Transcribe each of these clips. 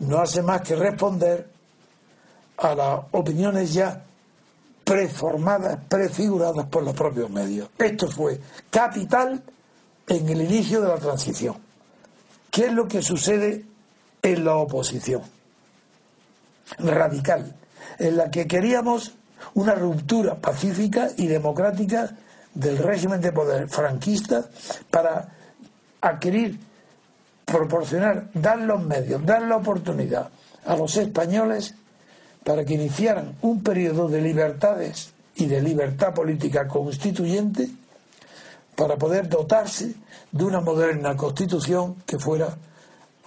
No hace más que responder a las opiniones ya preformadas, prefiguradas por los propios medios. Esto fue capital en el inicio de la transición. ¿Qué es lo que sucede en la oposición? Radical, en la que queríamos una ruptura pacífica y democrática del régimen de poder franquista para adquirir proporcionar, dar los medios, dar la oportunidad a los españoles para que iniciaran un periodo de libertades y de libertad política constituyente para poder dotarse de una moderna constitución que fuera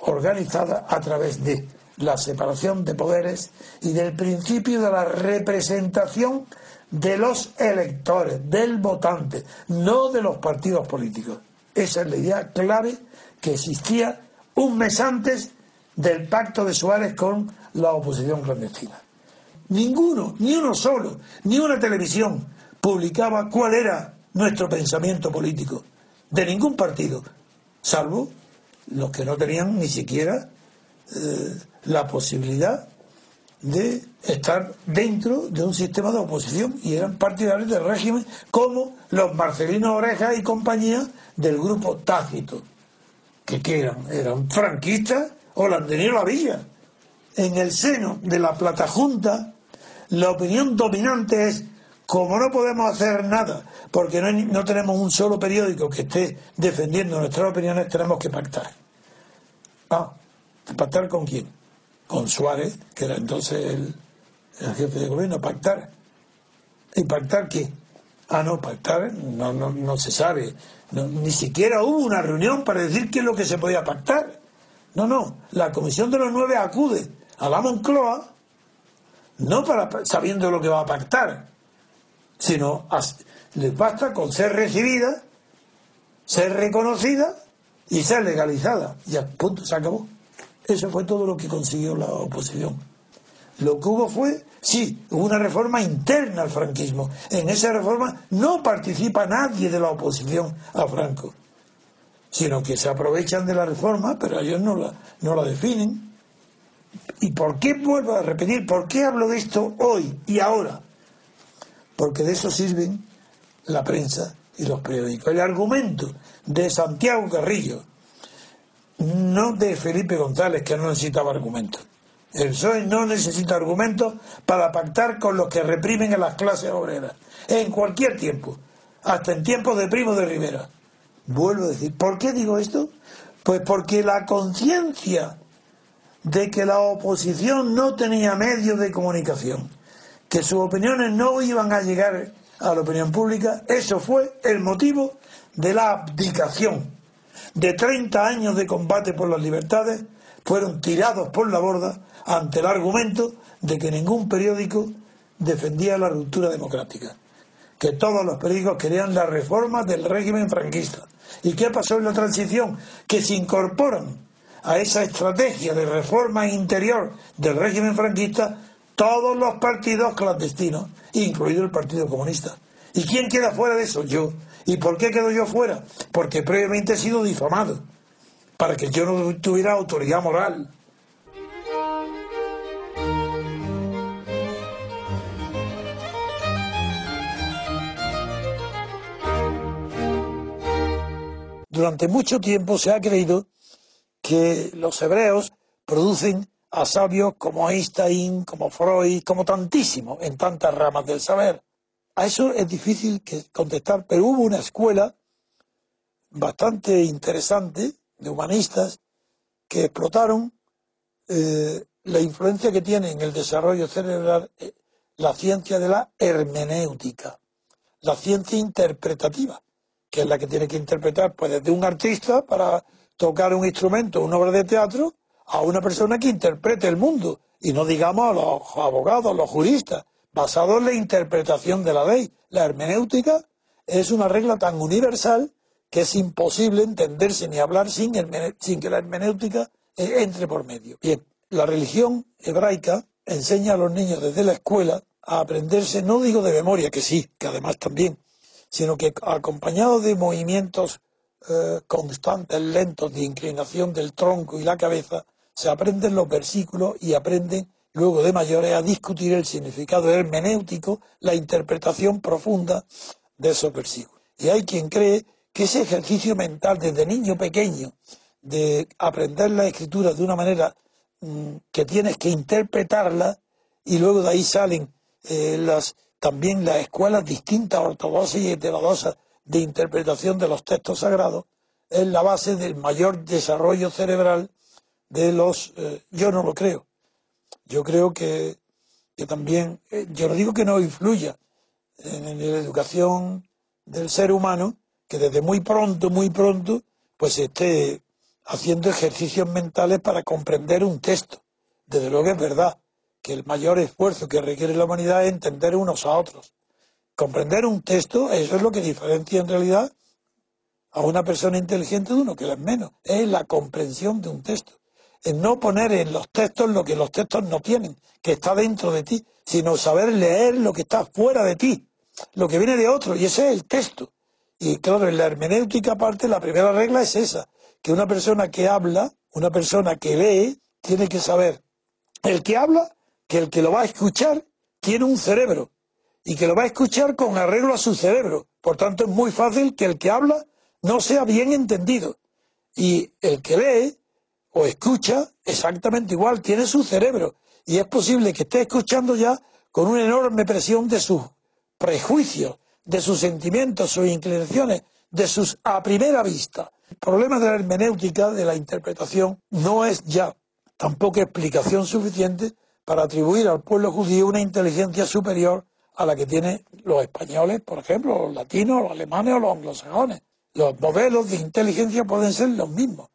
organizada a través de la separación de poderes y del principio de la representación de los electores, del votante, no de los partidos políticos. Esa es la idea clave que existía un mes antes del pacto de Suárez con la oposición clandestina. Ninguno, ni uno solo, ni una televisión publicaba cuál era nuestro pensamiento político, de ningún partido, salvo los que no tenían ni siquiera eh, la posibilidad de estar dentro de un sistema de oposición y eran partidarios del régimen como los Marcelinos Orejas y compañía del grupo Tácito que, eran, eran franquistas o la villa. En el seno de la Plata Junta, la opinión dominante es, como no podemos hacer nada, porque no, no tenemos un solo periódico que esté defendiendo nuestras opiniones, tenemos que pactar. Ah, ¿pactar con quién? Con Suárez, que era entonces el, el jefe de gobierno, pactar. ¿Y pactar qué? Ah, no, pactar no, no, no se sabe. Ni siquiera hubo una reunión para decir qué es lo que se podía pactar. No, no. La Comisión de los Nueve acude a la Moncloa no para sabiendo lo que va a pactar, sino les basta con ser recibida, ser reconocida y ser legalizada. Ya, punto, se acabó. Eso fue todo lo que consiguió la oposición. Lo que hubo fue Sí, hubo una reforma interna al franquismo. En esa reforma no participa nadie de la oposición a Franco, sino que se aprovechan de la reforma, pero ellos no la, no la definen. ¿Y por qué vuelvo a repetir? ¿Por qué hablo de esto hoy y ahora? Porque de eso sirven la prensa y los periódicos. El argumento de Santiago Carrillo, no de Felipe González, que no necesitaba argumentos el PSOE no necesita argumentos para pactar con los que reprimen a las clases obreras, en cualquier tiempo, hasta en tiempos de Primo de Rivera. Vuelvo a decir, ¿por qué digo esto? Pues porque la conciencia de que la oposición no tenía medios de comunicación, que sus opiniones no iban a llegar a la opinión pública, eso fue el motivo de la abdicación de 30 años de combate por las libertades, fueron tirados por la borda ante el argumento de que ningún periódico defendía la ruptura democrática, que todos los periódicos querían la reforma del régimen franquista. ¿Y qué pasó en la transición? Que se incorporan a esa estrategia de reforma interior del régimen franquista todos los partidos clandestinos, incluido el Partido Comunista. ¿Y quién queda fuera de eso? Yo. ¿Y por qué quedo yo fuera? Porque previamente he sido difamado, para que yo no tuviera autoridad moral durante mucho tiempo se ha creído que los hebreos producen a sabios como Einstein, como Freud, como tantísimo en tantas ramas del saber. A eso es difícil contestar, pero hubo una escuela bastante interesante de humanistas que explotaron eh, la influencia que tiene en el desarrollo cerebral eh, la ciencia de la hermenéutica, la ciencia interpretativa, que es la que tiene que interpretar pues desde un artista para tocar un instrumento, una obra de teatro, a una persona que interprete el mundo, y no digamos a los abogados, los juristas, basado en la interpretación de la ley. La hermenéutica es una regla tan universal que es imposible entenderse ni hablar sin, que la hermenéutica eh, entre por medio. Bien, la religión hebraica enseña a los niños desde la escuela a aprenderse, no digo de memoria, que sí, que además también, sino que acompañado de movimientos eh, constantes, lentos, de inclinación del tronco y la cabeza, se aprenden los versículos y aprenden luego de mayores a discutir el significado hermenéutico, la interpretación profunda de esos versículos. Y hay quien cree que ese ejercicio mental desde niño pequeño de aprender la escritura de una manera mm, que tienes que interpretarla y luego de ahí salen eh, las también las escuelas distintas ortodoxas y heterodoxas de interpretación de los textos sagrados es la base del mayor desarrollo cerebral de los eh, yo no lo creo. Yo creo que, que también eh, yo no digo que no influya en la educación del ser humano que desde muy pronto, muy pronto, pues esté haciendo ejercicios mentales para comprender un texto. Desde luego es verdad que el mayor esfuerzo que requiere la humanidad es entender unos a otros. Comprender un texto, eso es lo que diferencia en realidad a una persona inteligente de uno que es menos, es la comprensión de un texto. Es no poner en los textos lo que los textos no tienen, que está dentro de ti, sino saber leer lo que está fuera de ti, lo que viene de otro, y ese es el texto. Y claro, en la hermenéutica aparte, la primera regla es esa, que una persona que habla, una persona que lee, tiene que saber, el que habla, que el que lo va a escuchar tiene un cerebro y que lo va a escuchar con arreglo a su cerebro. Por tanto, es muy fácil que el que habla no sea bien entendido. Y el que lee o escucha exactamente igual, tiene su cerebro. Y es posible que esté escuchando ya con una enorme presión de sus prejuicios, de sus sentimientos, sus inclinaciones, de sus a primera vista. El problema de la hermenéutica, de la interpretación, no es ya tampoco explicación suficiente para atribuir al pueblo judío una inteligencia superior a la que tienen los españoles, por ejemplo, los latinos, los alemanes o los anglosajones. Los modelos de inteligencia pueden ser los mismos.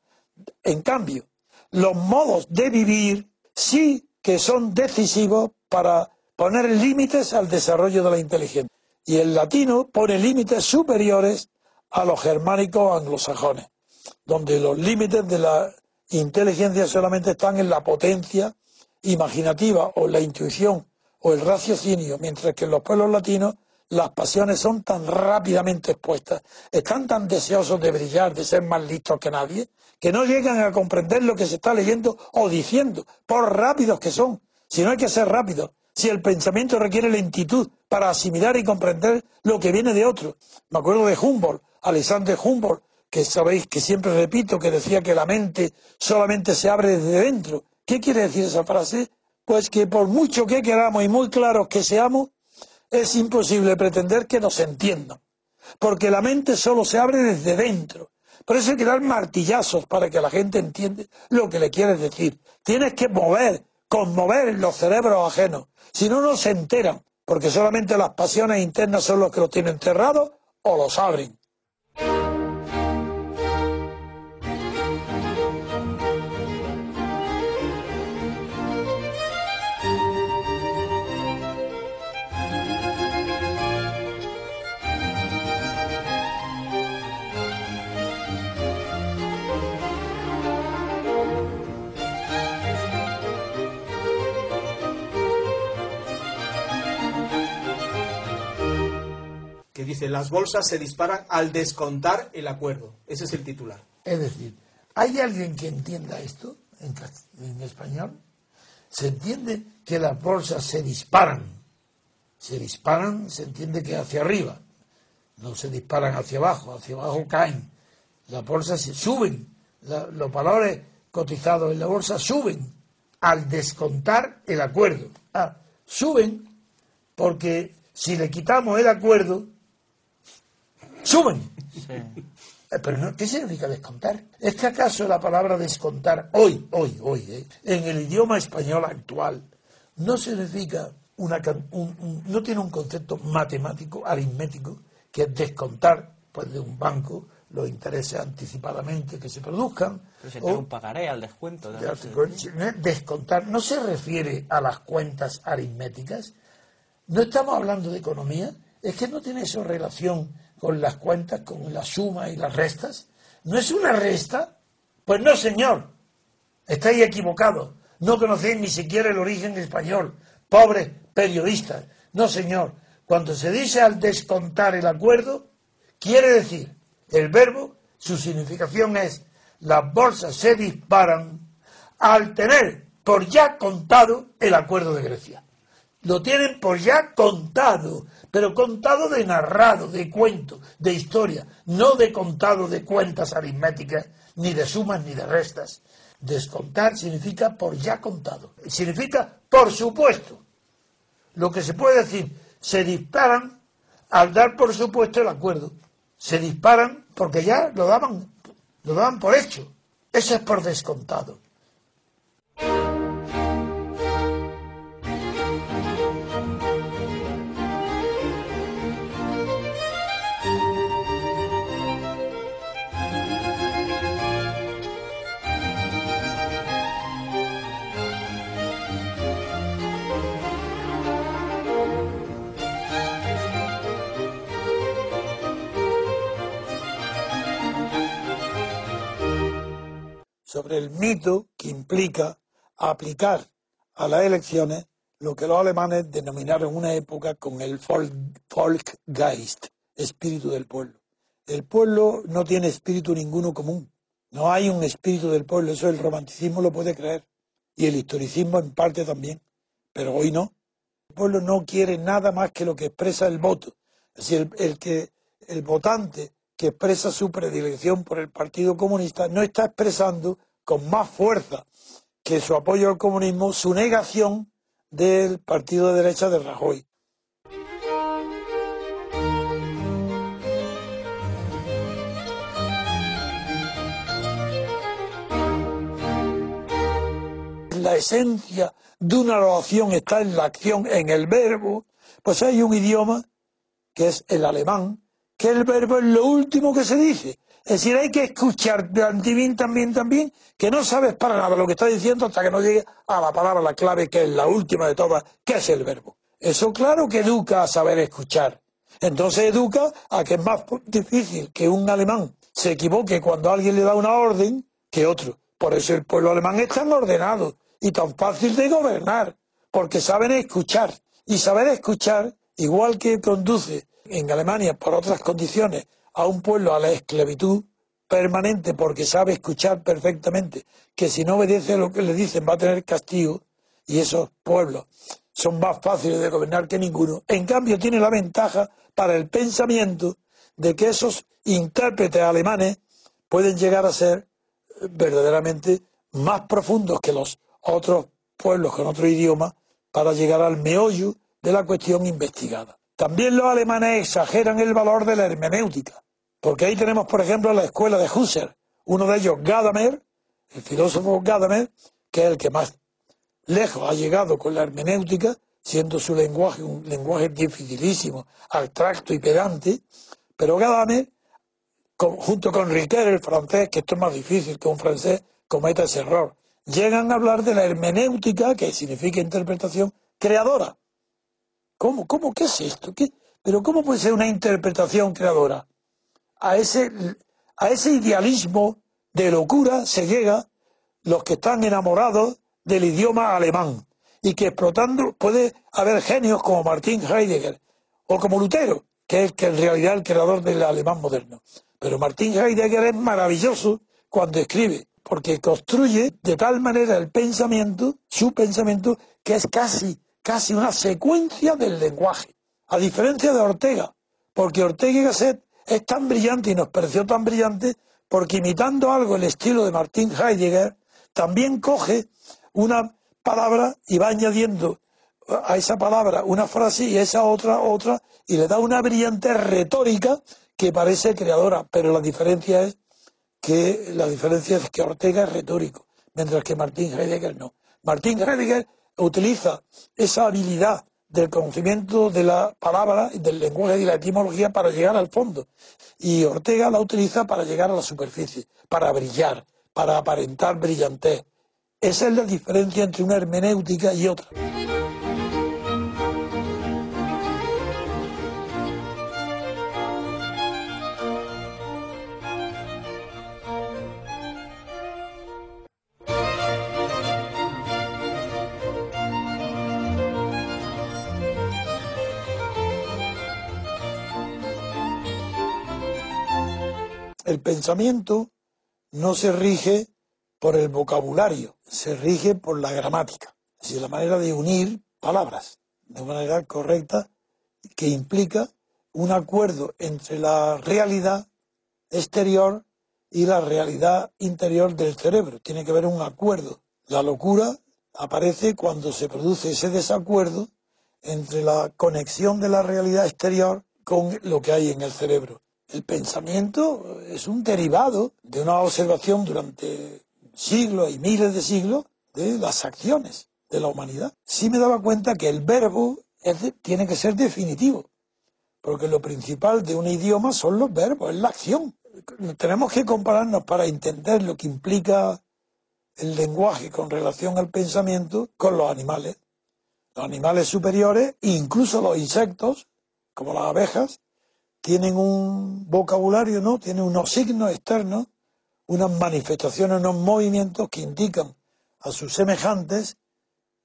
En cambio, los modos de vivir sí que son decisivos para poner límites al desarrollo de la inteligencia y el latino pone límites superiores a los germánicos anglosajones, donde los límites de la inteligencia solamente están en la potencia imaginativa o la intuición o el raciocinio, mientras que en los pueblos latinos las pasiones son tan rápidamente expuestas, están tan deseosos de brillar, de ser más listos que nadie, que no llegan a comprender lo que se está leyendo o diciendo, por rápidos que son. Si no hay que ser rápidos, si el pensamiento requiere lentitud para asimilar y comprender lo que viene de otro. Me acuerdo de Humboldt, Alexander Humboldt, que sabéis que siempre repito que decía que la mente solamente se abre desde dentro. ¿Qué quiere decir esa frase? Pues que por mucho que queramos y muy claros que seamos, es imposible pretender que nos entiendan, porque la mente solo se abre desde dentro. Por eso hay que dar martillazos para que la gente entienda lo que le quieres decir. Tienes que mover, conmover los cerebros ajenos. Si no, no se enteran, porque solamente las pasiones internas son los que los tienen cerrados o los abren. Dice, las bolsas se disparan al descontar el acuerdo. Ese es el titular. Es decir, ¿hay alguien que entienda esto en, español? Se entiende que las bolsas se disparan. Se disparan, se entiende que hacia arriba. No se disparan hacia abajo, hacia abajo caen. Las bolsas se suben. los valores cotizados en la bolsa suben al descontar el acuerdo. Ah, suben porque si le quitamos el acuerdo, suben. Eh, Pero no, ¿qué significa descontar? ¿Es que acaso la palabra descontar hoy, hoy, hoy, eh, en el idioma español actual, no significa una, un- un- no tiene un concepto matemático, aritmético, que es descontar pues, de un banco los intereses anticipadamente que se produzcan? Presentar o- un pagaré al descuento. ya, descontar no se refiere a las cuentas aritméticas. No estamos hablando de economía. Es que no tiene eso relación con las cuentas, con la suma y las restas. ¿No es una resta? Pues no, señor. Estáis equivocados. No conocéis ni siquiera el origen español. Pobres periodistas. No, señor. Cuando se dice al descontar el acuerdo, quiere decir el verbo, su significación es las bolsas se disparan al tener por ya contado el acuerdo de Grecia. Lo tienen por ya contado, pero contado de narrado, de cuento, de historia, no de contado de cuentas aritméticas, ni de sumas ni de restas. Descontar significa por ya contado, significa por supuesto. Lo que se puede decir, se disparan al dar por supuesto el acuerdo. Se disparan porque ya lo daban, lo daban por hecho. Eso es por descontado. Sobre el mito que implica aplicar a las elecciones lo que los alemanes denominaron una época con el Volk, Volkgeist, espíritu del pueblo. El pueblo no tiene espíritu ninguno común. No hay un espíritu del pueblo. Eso el romanticismo lo puede creer. Y el historicismo en parte también. Pero hoy no. El pueblo no quiere nada más que lo que expresa el voto. Es decir, el que el votante que expresa su predilección por el Partido Comunista no está expresando con más fuerza que su apoyo al comunismo su negación del partido de derecha de Rajoy. La esencia de una oración está en la acción, en el verbo. Pues hay un idioma que es el alemán, que el verbo es lo último que se dice. Es decir, hay que escuchar también, también, también, que no sabes para nada lo que está diciendo hasta que no llegue a la palabra, la clave, que es la última de todas, que es el verbo. Eso claro que educa a saber escuchar. Entonces educa a que es más difícil que un alemán se equivoque cuando alguien le da una orden que otro. Por eso el pueblo alemán es tan ordenado y tan fácil de gobernar, porque saben escuchar. Y saber escuchar, igual que conduce en Alemania por otras condiciones a un pueblo a la esclavitud permanente porque sabe escuchar perfectamente que si no obedece lo que le dicen va a tener castigo y esos pueblos son más fáciles de gobernar que ninguno. En cambio tiene la ventaja para el pensamiento de que esos intérpretes alemanes pueden llegar a ser verdaderamente más profundos que los otros pueblos con otro idioma para llegar al meollo de la cuestión investigada. También los alemanes exageran el valor de la hermenéutica, porque ahí tenemos, por ejemplo, la escuela de Husserl, uno de ellos, Gadamer, el filósofo Gadamer, que es el que más lejos ha llegado con la hermenéutica, siendo su lenguaje un lenguaje dificilísimo, abstracto y pedante, pero Gadamer, junto con Riquet, el francés, que esto es más difícil que un francés cometa ese error, llegan a hablar de la hermenéutica, que significa interpretación creadora. ¿Cómo? ¿Cómo? ¿Qué es esto? ¿Qué? ¿Pero cómo puede ser una interpretación creadora? A ese, a ese idealismo de locura se llega los que están enamorados del idioma alemán y que explotando puede haber genios como Martin Heidegger o como Lutero, que es que en realidad el creador del alemán moderno. Pero Martin Heidegger es maravilloso cuando escribe, porque construye de tal manera el pensamiento, su pensamiento, que es casi, casi una secuencia del lenguaje. A diferencia de Ortega, porque Ortega y Gasset es tan brillante y nos pareció tan brillante porque imitando algo el estilo de Martin Heidegger, también coge una palabra y va añadiendo a esa palabra una frase y a esa otra otra y le da una brillante retórica que parece creadora, pero la diferencia es que la diferencia es que Ortega es retórico, mientras que Martín Heidegger no. Martín Heidegger utiliza esa habilidad del conocimiento de la palabra, del lenguaje y la etimología para llegar al fondo. Y Ortega la utiliza para llegar a la superficie, para brillar, para aparentar brillantez. Esa es la diferencia entre una hermenéutica y otra. Pensamiento no se rige por el vocabulario, se rige por la gramática, es decir, la manera de unir palabras de manera correcta que implica un acuerdo entre la realidad exterior y la realidad interior del cerebro. Tiene que haber un acuerdo. La locura aparece cuando se produce ese desacuerdo entre la conexión de la realidad exterior con lo que hay en el cerebro. El pensamiento es un derivado de una observación durante siglos y miles de siglos de las acciones de la humanidad. Sí me daba cuenta que el verbo tiene que ser definitivo, porque lo principal de un idioma son los verbos, es la acción. Tenemos que compararnos para entender lo que implica el lenguaje con relación al pensamiento con los animales. Los animales superiores, incluso los insectos, como las abejas, tienen un vocabulario, ¿no? Tienen unos signos externos, unas manifestaciones, unos movimientos que indican a sus semejantes,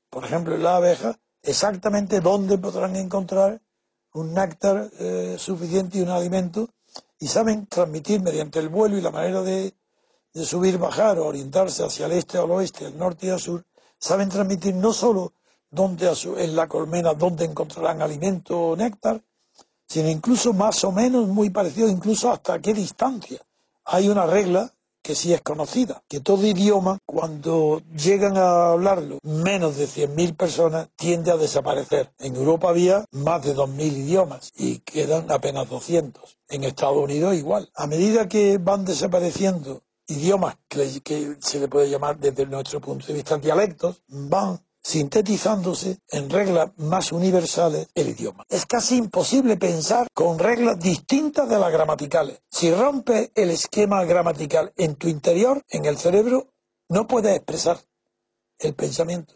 por ejemplo en la abeja, exactamente dónde podrán encontrar un néctar eh, suficiente y un alimento, y saben transmitir mediante el vuelo y la manera de, de subir, bajar o orientarse hacia el este o el oeste, el norte y el sur, saben transmitir no solo dónde en la colmena dónde encontrarán alimento o néctar, sino incluso más o menos muy parecido, incluso hasta qué distancia. Hay una regla que sí es conocida, que todo idioma, cuando llegan a hablarlo menos de 100.000 personas, tiende a desaparecer. En Europa había más de 2.000 idiomas y quedan apenas 200. En Estados Unidos igual. A medida que van desapareciendo idiomas que, se le puede llamar desde nuestro punto de vista dialectos, van sintetizándose en reglas más universales el idioma. Es casi imposible pensar con reglas distintas de las gramaticales. Si rompes el esquema gramatical en tu interior, en el cerebro, no puedes expresar el pensamiento.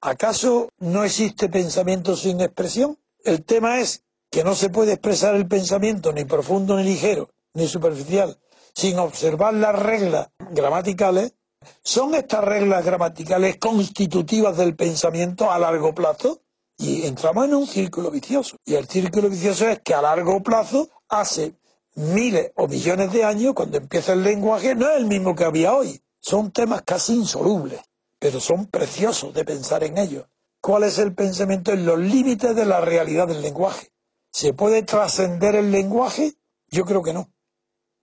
¿Acaso no existe pensamiento sin expresión? El tema es que no se puede expresar el pensamiento ni profundo ni ligero, ni superficial, sin observar las reglas gramaticales ¿Son estas reglas gramaticales constitutivas del pensamiento a largo plazo? Y entramos en un círculo vicioso. Y el círculo vicioso es que a largo plazo, hace miles o millones de años, cuando empieza el lenguaje, no es el mismo que había hoy. Son temas casi insolubles, pero son preciosos de pensar en ellos. ¿Cuál es el pensamiento en los límites de la realidad del lenguaje? ¿Se puede trascender el lenguaje? Yo creo que no.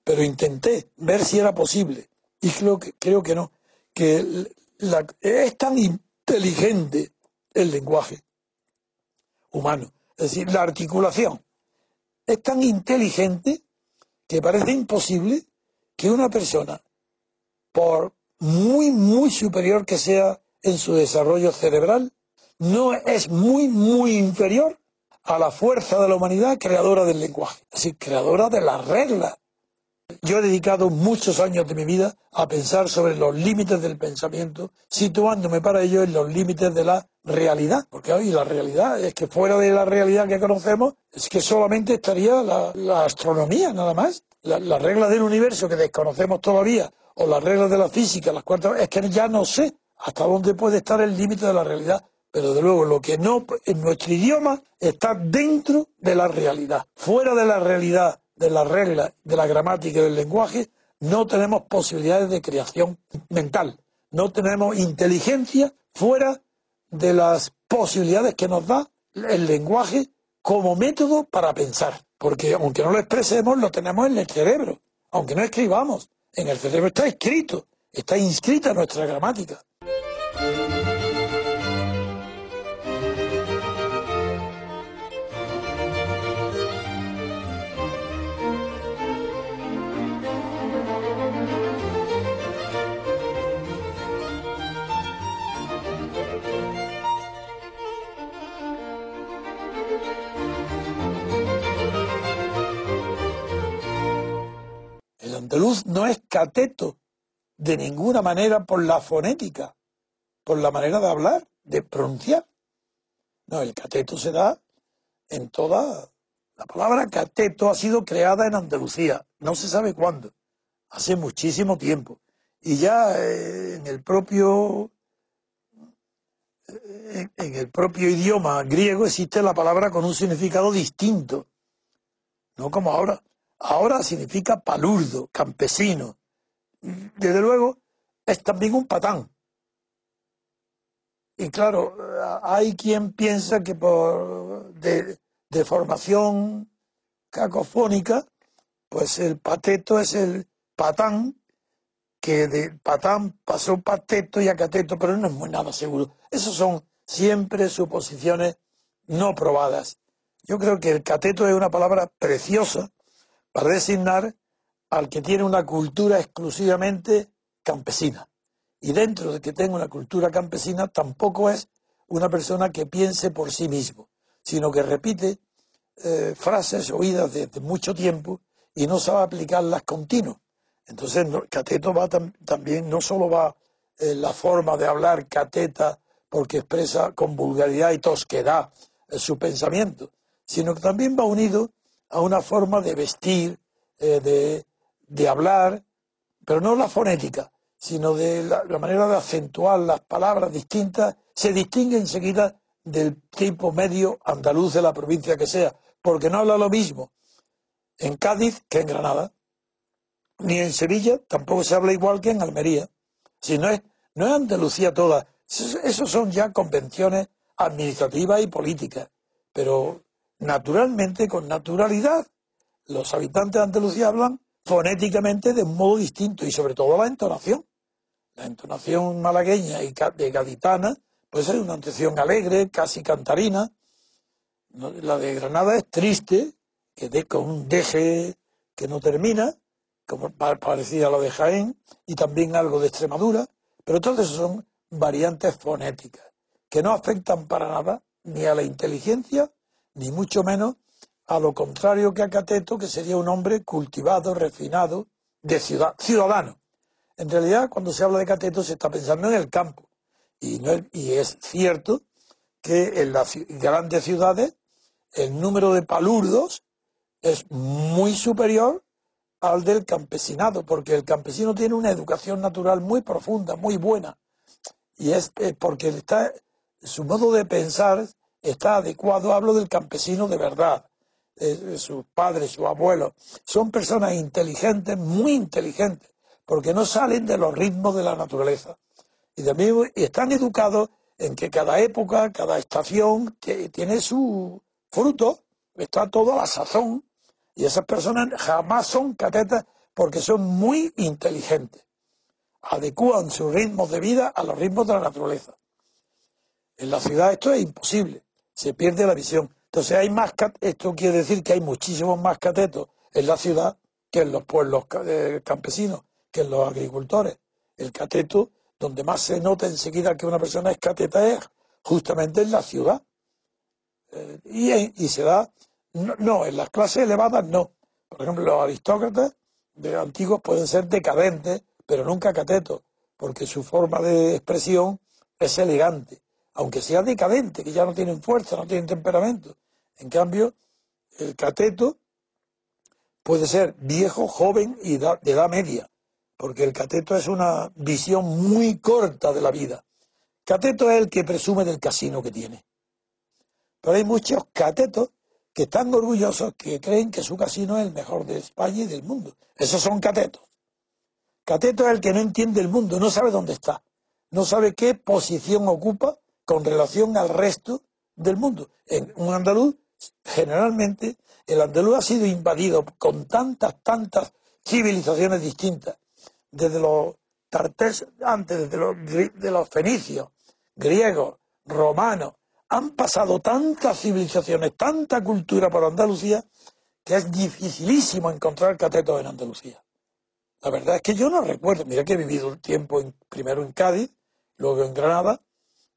Pero intenté ver si era posible. Y creo que, creo que no, que es tan inteligente el lenguaje humano, es decir, la articulación, es tan inteligente que parece imposible que una persona, por muy, muy superior que sea en su desarrollo cerebral, no es muy, muy inferior a la fuerza de la humanidad creadora del lenguaje, es decir, creadora de las reglas yo he dedicado muchos años de mi vida a pensar sobre los límites del pensamiento, situándome para ello en los límites de la realidad, porque hoy la realidad es que fuera de la realidad que conocemos, es que solamente estaría la, astronomía, nada más. Las reglas del universo que desconocemos todavía, o las reglas de la física, las cuartas, es que ya no sé hasta dónde puede estar el límite de la realidad. Pero de luego lo que no en nuestro idioma está dentro de la realidad. Fuera de la realidad de las reglas de la gramática y del lenguaje, no tenemos posibilidades de creación mental, no tenemos inteligencia fuera de las posibilidades que nos da el lenguaje como método para pensar. Porque aunque no lo expresemos, lo tenemos en el cerebro. Aunque no escribamos, en el cerebro está escrito, está inscrita nuestra gramática. No es cateto de ninguna manera por la fonética, por la manera de hablar, de pronunciar. No, el cateto se da en toda... La palabra cateto ha sido creada en Andalucía, no se sabe cuándo, hace muchísimo tiempo. Y ya eh, en el propio en, el propio idioma griego existe la palabra con un significado distinto, no como ahora. Ahora significa palurdo, campesino. Desde luego, es también un patán. Y claro, hay quien piensa que por de, de formación cacofónica, pues el pateto es el patán que de patán pasó pateto y a cateto, pero no es muy nada seguro. Esas son siempre suposiciones no probadas. Yo creo que el cateto es una palabra preciosa para designar al que tiene una cultura exclusivamente campesina. Y dentro de que tenga una cultura campesina tampoco es una persona que piense por sí mismo, sino que repite eh, frases oídas desde mucho tiempo y no sabe aplicarlas continuo. Entonces, cateto va también, no solo va eh, la forma de hablar cateta porque expresa con vulgaridad y tosquedad eh, su pensamiento, sino que también va unido a una forma de vestir, eh, de, de, hablar, pero no la fonética, sino de la, la, manera de acentuar las palabras distintas, se distingue enseguida del tipo medio andaluz de la provincia que sea, porque no habla lo mismo en Cádiz que en Granada ni en Sevilla tampoco se habla igual que en Almería. Si no es, no es Andalucía toda. Esos son ya convenciones administrativas y políticas. Pero naturalmente, con naturalidad, los habitantes de Andalucía hablan fonéticamente de un modo distinto y sobre todo la entonación. La entonación malagueña y de gaditana puede ser una entonación alegre, casi cantarina. La de Granada es triste, que de, con un deje que no termina, como parecida a la de Jaén, y también algo de Extremadura, pero todas son variantes fonéticas que no afectan para nada ni a la inteligencia, ni mucho menos a lo contrario que a Cateto, que sería un hombre cultivado, refinado, de ciudad, ciudadano. En realidad, cuando se habla de Cateto, se está pensando en el campo. Y, no es, y es cierto que en las grandes ciudades el número de palurdos es muy superior al del campesinado, porque el campesino tiene una educación natural muy profunda, muy buena, y es porque está, su modo de pensar está adecuado, hablo del campesino de verdad, sus padres, sus abuelos, son personas inteligentes, muy inteligentes, porque no salen de los ritmos de la naturaleza. Y también están educados en que cada época, cada estación tiene su fruto, está todo a la sazón, y esas personas jamás son catetas porque son muy inteligentes. Adecúan sus ritmos de vida a los ritmos de la naturaleza. En la ciudad esto es imposible. Se pierde la visión. Entonces hay más esto quiere decir que hay muchísimos más catetos en la ciudad que en los pueblos eh, campesinos, que en los agricultores. El cateto, donde más se nota enseguida que una persona es cateta es justamente en la ciudad. Eh, y, y, se da no, en las clases elevadas no. Por ejemplo, los aristócratas de antiguos pueden ser decadentes, pero nunca catetos, porque su forma de expresión es elegante, aunque sea decadente, que ya no tienen fuerza, no tienen temperamento. En cambio, el cateto puede ser viejo, joven y de edad media, porque el cateto es una visión muy corta de la vida. Cateto es el que presume del casino que tiene. Pero hay muchos catetos que están orgullosos que creen que su casino es el mejor de España y del mundo. Esos son catetos. Cateto es el que no entiende el mundo, no sabe dónde está, no sabe qué posición ocupa con relación al resto del mundo. En un andaluz, generalmente, el andaluz ha sido invadido con tantas, tantas civilizaciones distintas, desde los tartés, antes desde los, de los fenicios, griegos, romanos, han pasado tantas civilizaciones, tanta cultura por Andalucía, que es dificilísimo encontrar catetos en Andalucía. La verdad es que yo no recuerdo, mira que he vivido un tiempo primero en Cádiz, luego en Granada,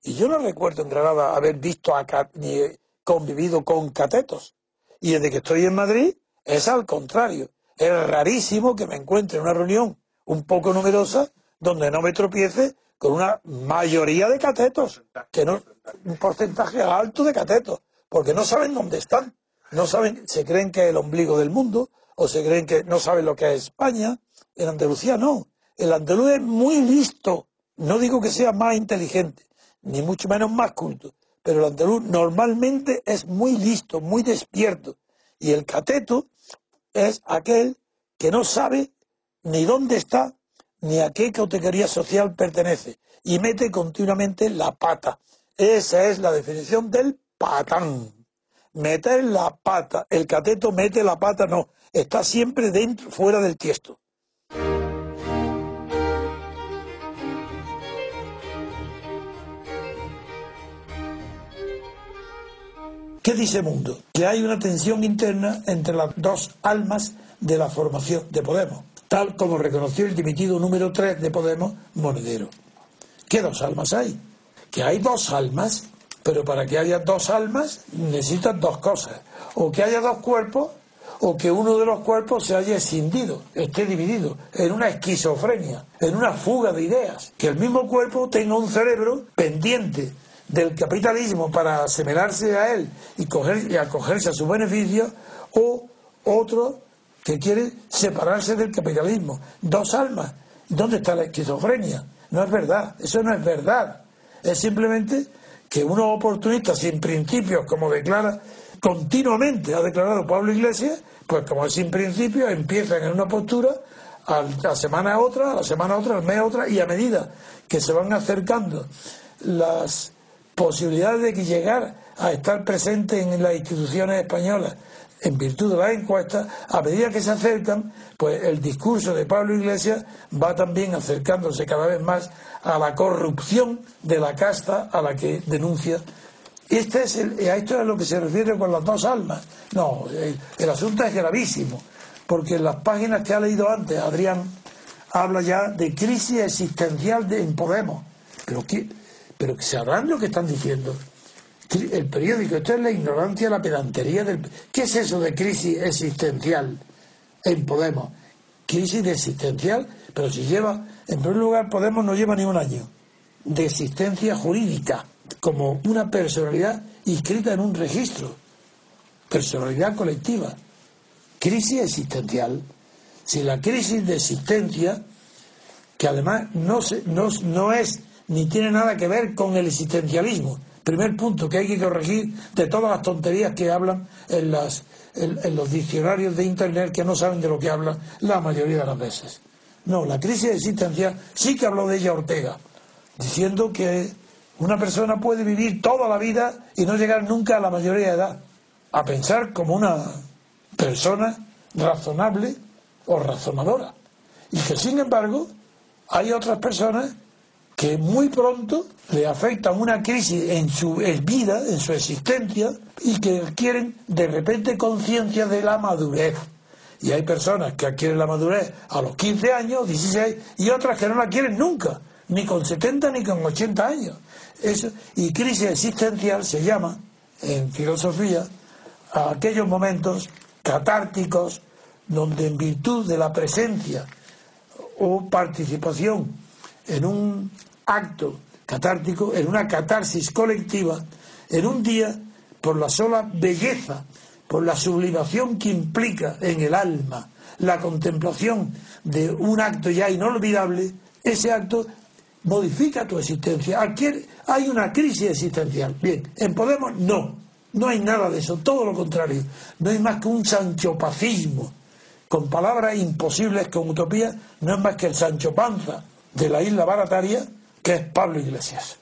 y yo no recuerdo en Granada haber visto ni convivido con catetos. Y desde que estoy en Madrid es al contrario. Es rarísimo que me encuentre en una reunión un poco numerosa donde no me tropiece con una mayoría de catetos, que no, un porcentaje alto de catetos, porque no saben dónde están, no saben, se creen que es el ombligo del mundo, o se creen que no saben lo que es España. En Andalucía no. El andaluz es muy listo. No digo que sea más inteligente, ni mucho menos más culto, pero el andaluz normalmente es muy listo, muy despierto. Y el cateto es aquel que no sabe ni dónde está, ni a qué categoría social pertenece, y mete continuamente la pata. Esa es la definición del patán. Meter la pata. El cateto mete la pata, no. Está siempre dentro, fuera del tiesto. ¿Qué dice Mundo? Que hay una tensión interna entre las dos almas de la formación de Podemos, tal como reconoció el dimitido número 3 de Podemos, Monedero. ¿Qué dos almas hay? Que hay dos almas, pero para que haya dos almas necesitan dos cosas. O que haya dos cuerpos, o que uno de los cuerpos se haya escindido, esté dividido, en una esquizofrenia, en una fuga de ideas. Que el mismo cuerpo tenga un cerebro pendiente del capitalismo para asemelarse a él y, coger, y acogerse a sus beneficios, o otro que quiere separarse del capitalismo. Dos almas. ¿Dónde está la esquizofrenia? No es verdad, eso no es verdad. Es simplemente que unos oportunistas sin principios, como declara continuamente, ha declarado Pablo Iglesias, pues como es sin principios, empiezan en una postura, a la semana a otra, a la semana a otra, al mes a otra, y a medida que se van acercando las posibilidades de llegar a estar presente en las instituciones españolas en virtud de las encuestas, a medida que se acercan, pues el discurso de Pablo Iglesias va también acercándose cada vez más a la corrupción de la casta a la que denuncia. Este es el, a esto es a lo que se refiere con las dos almas. No, el, asunto es gravísimo, porque en las páginas que ha leído antes, Adrián habla ya de crisis existencial de, en Podemos. Pero que pero sabrán lo que están diciendo. El periódico, esto es la ignorancia, la pedantería del... ¿Qué es eso de crisis existencial en Podemos? Crisis existencial, pero si lleva, en primer lugar, Podemos no lleva ni un año de existencia jurídica, como una personalidad inscrita en un registro, personalidad colectiva. Crisis existencial. Si la crisis de existencia, que además no, se, no, no es ni tiene nada que ver con el existencialismo. Primer punto que hay que corregir de todas las tonterías que hablan en, las, en, los diccionarios de Internet que no saben de lo que hablan la mayoría de las veces. No, la crisis existencial sí que habló de ella Ortega, diciendo que una persona puede vivir toda la vida y no llegar nunca a la mayoría de edad, a pensar como una persona razonable o razonadora. Y que sin embargo hay otras personas que muy pronto le afectan una crisis en su vida, en su existencia, y que adquieren de repente conciencia de la madurez. Y hay personas que adquieren la madurez a los 15 años, 16, y otras que no la quieren nunca, ni con 70 ni con 80 años. Eso, y crisis existencial se llama, en filosofía, a aquellos momentos catárticos donde en virtud de la presencia o participación en un acto catártico, en una catarsis colectiva, en un día, por la sola belleza, por la sublimación que implica en el alma la contemplación de un acto ya inolvidable, ese acto modifica tu existencia. hay una crisis existencial. Bien, en Podemos no, no hay nada de eso, todo lo contrario. No hay más que un sanchopacismo, con palabras imposibles, con utopía, no es más que el Sancho Panza de la isla barataria, que es Pablo Iglesias.